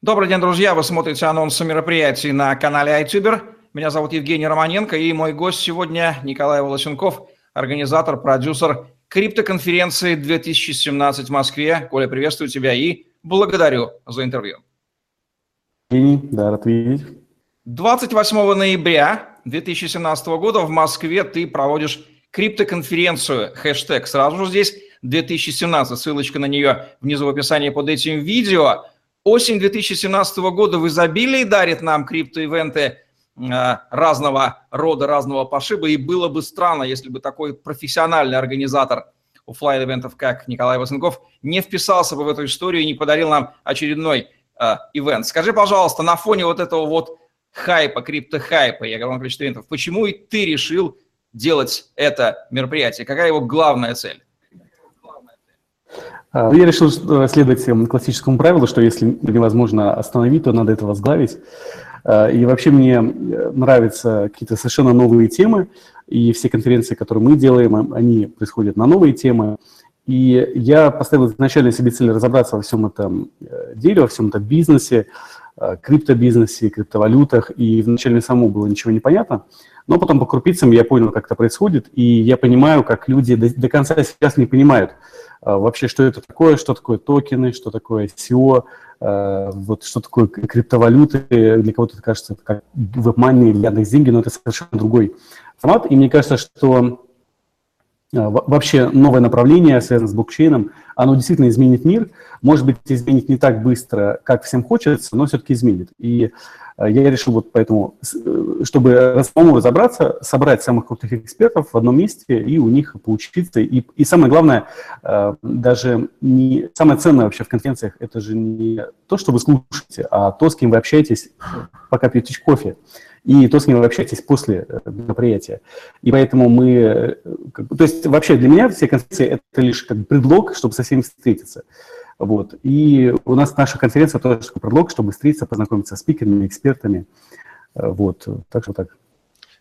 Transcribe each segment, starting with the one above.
Добрый день, друзья! Вы смотрите анонсы мероприятий на канале iTuber. Меня зовут Евгений Романенко, и мой гость сегодня Николай Волосенков, организатор, продюсер криптоконференции 2017 в Москве. Коля, приветствую тебя и благодарю за интервью. Да, рад видеть. 28 ноября 2017 года в Москве ты проводишь криптоконференцию, хэштег сразу же здесь 2017, ссылочка на нее внизу в описании под этим видео – Осень 2017 года в изобилии дарит нам криптоивенты э, разного рода, разного пошиба, и было бы странно, если бы такой профессиональный организатор офлайн ивентов как Николай Васенков, не вписался бы в эту историю и не подарил нам очередной э, ивент. Скажи, пожалуйста, на фоне вот этого вот хайпа, крипто-хайпа и огромного количества ивентов, почему и ты решил делать это мероприятие? Какая его главная цель? А, я решил следовать классическому правилу, что если невозможно остановить, то надо это возглавить. А, и вообще мне э, нравятся какие-то совершенно новые темы, и все конференции, которые мы делаем, они происходят на новые темы. И я поставил изначально себе цель разобраться во всем этом э, деле, во всем этом бизнесе, э, криптобизнесе, криптовалютах. И вначале самому было ничего не понятно. Но потом по крупицам я понял, как это происходит, и я понимаю, как люди до, до конца сейчас не понимают, а, вообще, что это такое, что такое токены, что такое SEO, а, вот что такое криптовалюты. Для кого-то это кажется как WebMoney или Яндекс деньги, но это совершенно другой формат. И мне кажется, что а, вообще новое направление, связанное с блокчейном, оно действительно изменит мир. Может быть, изменит не так быстро, как всем хочется, но все-таки изменит. И а, я решил вот поэтому, э, чтобы самому разобраться, собрать самых крутых экспертов в одном месте и у них поучиться. И, и самое главное, даже не самое ценное вообще в конференциях, это же не то, что вы слушаете, а то, с кем вы общаетесь, пока пьете кофе, и то, с кем вы общаетесь после э, мероприятия. И поэтому мы... Э, то есть вообще для меня все конференции – это лишь как предлог, чтобы со всеми встретиться. Вот. И у нас наша конференция тоже предлог, чтобы встретиться, познакомиться с спикерами, экспертами. Э, вот. Так что так.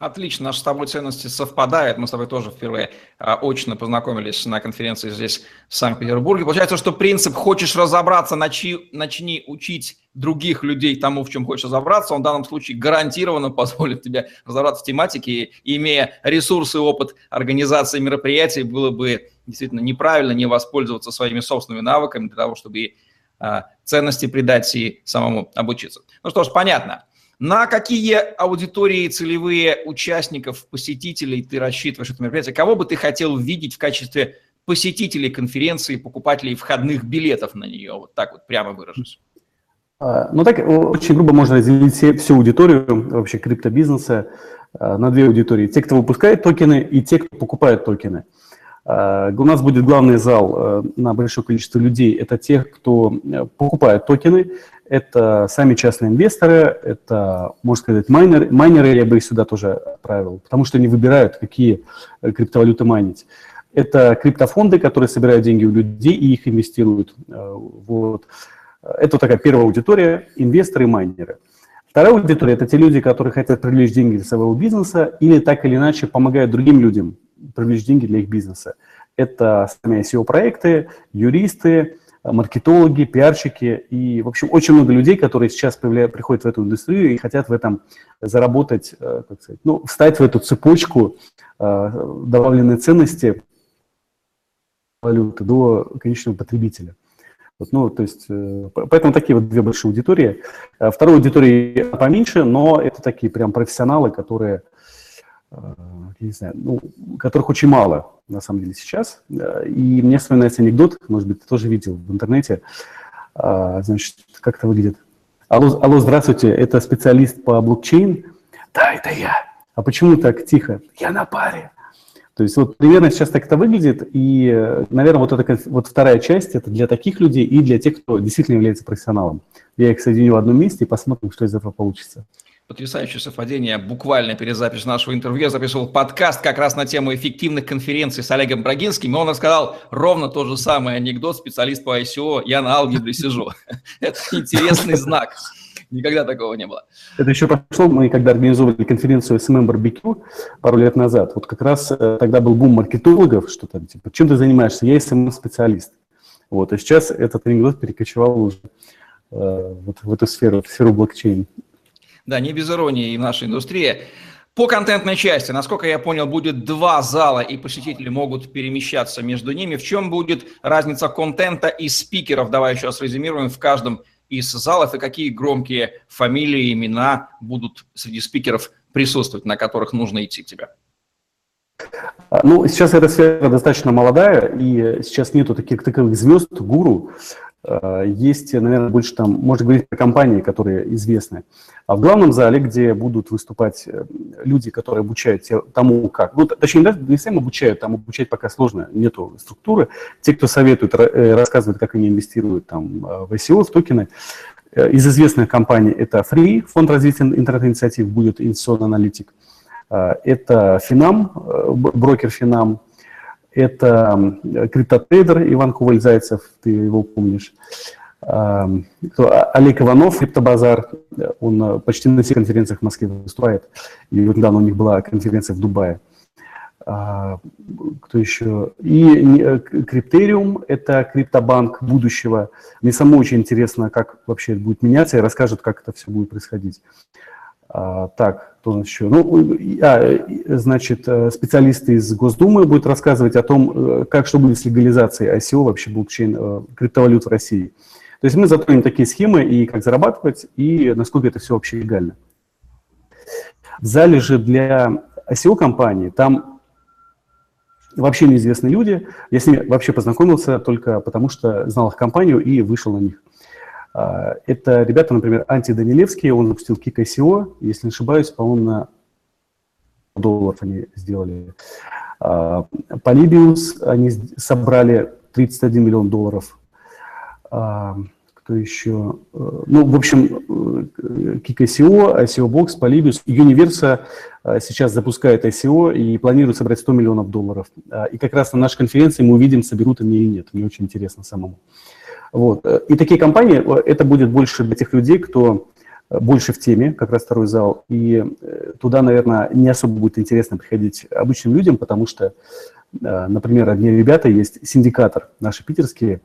Отлично, наши с тобой ценности совпадают. Мы с тобой тоже впервые а, очно познакомились на конференции здесь, в Санкт-Петербурге. Получается, что принцип «хочешь разобраться, начни, начни учить других людей тому, в чем хочешь разобраться», он в данном случае гарантированно позволит тебе разобраться в тематике, и, имея ресурсы и опыт организации мероприятий, было бы действительно неправильно не воспользоваться своими собственными навыками для того, чтобы а, ценности придать и самому обучиться. Ну что ж, понятно. На какие аудитории целевые участников, посетителей ты рассчитываешь это мероприятие? Кого бы ты хотел видеть в качестве посетителей конференции, покупателей входных билетов на нее? Вот так вот прямо выражусь. А, ну так, очень грубо можно разделить все, всю аудиторию вообще криптобизнеса а, на две аудитории. Те, кто выпускает токены, и те, кто покупает токены. А, у нас будет главный зал на большое количество людей. Это те, кто э, покупает токены, это сами частные инвесторы, это, можно сказать, майнеры, майнеры я бы их сюда тоже отправил, потому что они выбирают, какие э, криптовалюты майнить. Это криптофонды, которые собирают деньги у людей и их инвестируют. Э, вот. Это такая первая аудитория, инвесторы и майнеры. Вторая аудитория – это те люди, которые хотят привлечь деньги для своего бизнеса или так или иначе помогают другим людям привлечь деньги для их бизнеса. Это сами SEO-проекты, юристы, маркетологи, пиарщики и, в общем, очень много людей, которые сейчас приходят в эту индустрию и хотят в этом заработать, э, как сказать, ну, встать в эту цепочку э, добавленной ценности валюты до конечного потребителя. Вот, ну, то есть, э, поэтому такие вот две большие аудитории. Второй аудитории поменьше, но это такие прям профессионалы, которые я не знаю, ну, которых очень мало, на самом деле, сейчас. И мне вспоминается анекдот, может быть, ты тоже видел в интернете. А, значит, как это выглядит? Алло, алло, здравствуйте, это специалист по блокчейн? Да, это я. А почему так тихо? Я на паре. То есть вот примерно сейчас так это выглядит, и, наверное, вот эта вот вторая часть, это для таких людей и для тех, кто действительно является профессионалом. Я их соединю в одном месте и посмотрим, что из этого получится. Потрясающее совпадение. Буквально перед записью нашего интервью я записывал подкаст как раз на тему эффективных конференций с Олегом Брагинским, и он рассказал ровно тот же самый анекдот, специалист по ICO, я на алгебре сижу. Это интересный знак. Никогда такого не было. Это еще прошло, мы когда организовывали конференцию SMM BBQ пару лет назад, вот как раз э, тогда был бум маркетологов, что там, типа, чем ты занимаешься? Я SMM-специалист. Вот, и сейчас этот анекдот перекочевал уже вот в эту сферу, в сферу блокчейн. Да, не без иронии и в нашей индустрии. По контентной части, насколько я понял, будет два зала, и посетители могут перемещаться между ними. В чем будет разница контента и спикеров? Давай еще раз резюмируем в каждом из залов, и какие громкие фамилии, имена будут среди спикеров присутствовать, на которых нужно идти к тебе? Ну, сейчас эта сфера достаточно молодая, и сейчас нету таких таковых звезд, гуру. А, есть, наверное, больше там, можно говорить про компании, которые известны. А в главном зале, где будут выступать э, люди, которые обучают тому, как, ну, точнее, да, не всем обучают, там обучать пока сложно, нету структуры. Те, кто советует, э, рассказывают, как они инвестируют там в ICO, в токены, э, из известных компаний это Free, фонд развития интернет-инициатив, будет инвестиционный аналитик. Это Финам, брокер Финам, это криптотрейдер Иван Коваль-Зайцев, ты его помнишь. А, Олег Иванов, Криптобазар, он э, почти на всех конференциях в Москве выступает. И вот недавно у них была конференция в Дубае. А, кто еще? И э, Криптериум – это криптобанк будущего. Мне самому очень интересно, как вообще это будет меняться, и расскажет, как это все будет происходить. А, так, кто у нас еще? Ну, а, значит, э, специалисты из Госдумы будут рассказывать о том, как что будет с легализацией ICO, вообще блокчейн, криптовалют в России. То есть мы затронем такие схемы и как зарабатывать, и насколько это все вообще легально. В зале же для ICO-компании там вообще неизвестные люди. Я с ними вообще познакомился только потому, что знал их компанию и вышел на них. А, это ребята, например, Анти Данилевский, он запустил ICO, если не ошибаюсь, по-моему, на долларов они сделали. Polybius, а, они собрали 31 миллион долларов кто еще? Э, ну, в общем, Kik ICO, ICO Box, Polybius, Universa э, сейчас запускает ICO и планирует собрать 100 миллионов долларов. А, и как раз на нашей конференции мы увидим, соберут они или нет. Мне очень интересно самому. Вот. И такие компании, э, это будет больше для тех людей, кто больше в теме, как раз второй зал. И туда, наверное, не особо будет интересно приходить обычным людям, потому что, например, одни ребята есть, Cindicator, наши питерские,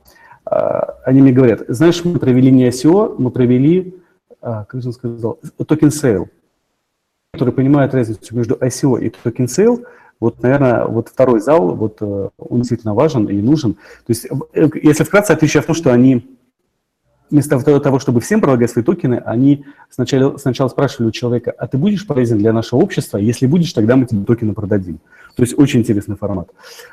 а, они мне говорят, знаешь, мы провели не ICO, мы провели, а, как же он сказал, token sale, который понимает разницу между ICO и token sale. Вот, наверное, вот второй зал, вот э, он действительно важен и нужен. То есть, э, если вкратце, отличие в том, что они вместо того, чтобы всем предлагать свои токены, они сначала, сначала спрашивали у человека, а ты будешь полезен для нашего общества? Если будешь, тогда мы тебе токены продадим. То есть очень интересный формат.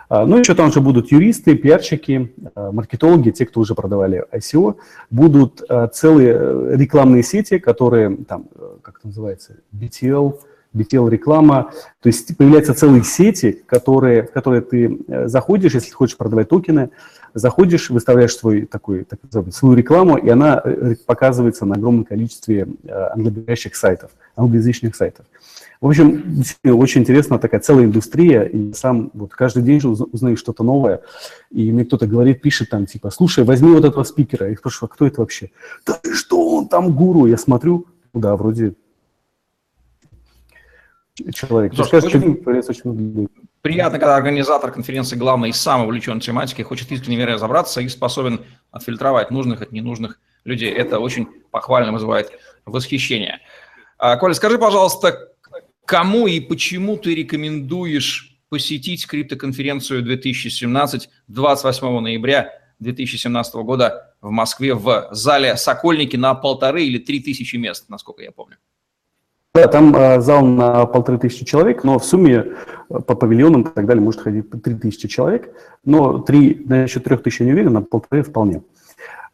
А, ну, еще там же будут юристы, пиарщики, а, маркетологи, те, кто уже продавали ICO. Будут а, целые э, рекламные сети, которые, там, э, как это называется, BTL, BTL-реклама. То есть появляются целые сети, которые, в которые ты э, заходишь, если хочешь продавать токены, заходишь, выставляешь свой такой, так называемый, свою рекламу, и она показывается на огромном количестве англоязычных сайтов, англоязычных сайтов. В общем, очень интересна такая целая индустрия, и сам вот каждый день узнаю что-то новое, и мне кто-то говорит, пишет там, типа, слушай, возьми вот этого спикера, я спрашиваю, а кто это вообще? Да что он там гуру? Я смотрю, да, вроде человек. Слушай, Скажешь, очень, очень приятно, когда организатор конференции, главный и самый увлечен тематикой, хочет искренне разобраться и способен отфильтровать нужных от ненужных людей. Это очень похвально вызывает восхищение. А, Коля, скажи, пожалуйста, Кому и почему ты рекомендуешь посетить криптоконференцию 2017 28 ноября 2017 года в Москве в зале «Сокольники» на полторы или три тысячи мест, насколько я помню? Да, там э, зал на полторы тысячи человек, но в сумме э, по павильонам и так далее может ходить три тысячи человек, но три, насчет трех тысяч я не уверен, на полторы вполне.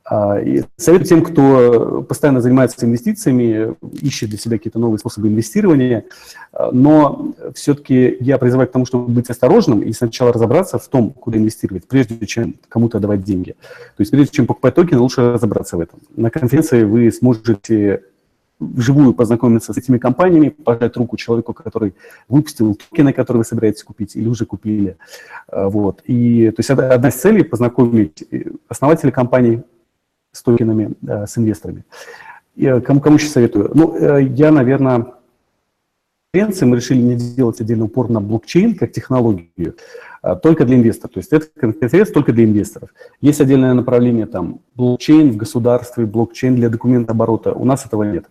А, и совет тем, кто постоянно занимается инвестициями, ищет для себя какие-то новые способы инвестирования, а, но все-таки я призываю к тому, чтобы быть осторожным и сначала разобраться в том, куда инвестировать, прежде чем кому-то давать деньги. То есть прежде чем покупать токены, лучше разобраться в этом. На конференции вы сможете вживую познакомиться с этими компаниями, пожать руку человеку, который выпустил токены, которые вы собираетесь купить или уже купили. А, вот. И, то есть одна из целей – познакомить э, основателей компаний, с токенами, э, с инвесторами. Кому, кому еще советую? Ну, э, я, наверное, конференции мы решили не делать отдельный упор на блокчейн как технологию, а только для инвесторов. То есть это конференция только для инвесторов. Есть отдельное направление там блокчейн в государстве, блокчейн для документа оборота. У нас этого нет.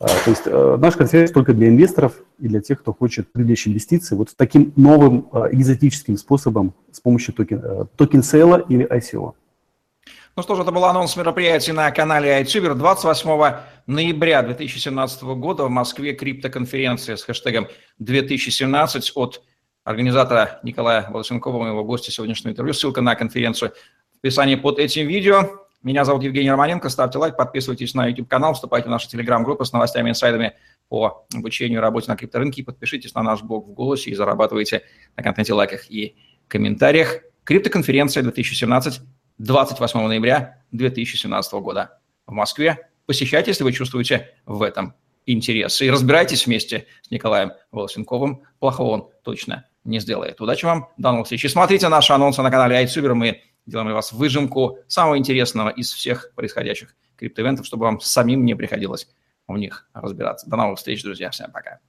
А, то есть э, наша конференция только для инвесторов и для тех, кто хочет привлечь инвестиции вот таким новым а, экзотическим способом с помощью токен, э, token sale а или ICO. Ну что ж, это был анонс мероприятий на канале iTuber 28 ноября 2017 года в Москве криптоконференция с хэштегом 2017 от организатора Николая Волосенкова, моего гостя сегодняшнего интервью. Ссылка на конференцию в описании под этим видео. Меня зовут Евгений Романенко. Ставьте лайк, подписывайтесь на YouTube-канал, вступайте в нашу телеграм-группу с новостями, инсайдами по обучению и работе на крипторынке. Подпишитесь на наш блог в голосе и зарабатывайте на контенте, лайках и комментариях. Криптоконференция 2017 28 ноября 2017 года в Москве. Посещайте, если вы чувствуете в этом интерес. И разбирайтесь вместе с Николаем Волосенковым. Плохого он точно не сделает. Удачи вам, до новых встреч. И смотрите наши анонсы на канале iTuber. Мы делаем для вас выжимку самого интересного из всех происходящих криптоивентов, чтобы вам самим не приходилось в них разбираться. До новых встреч, друзья. Всем пока.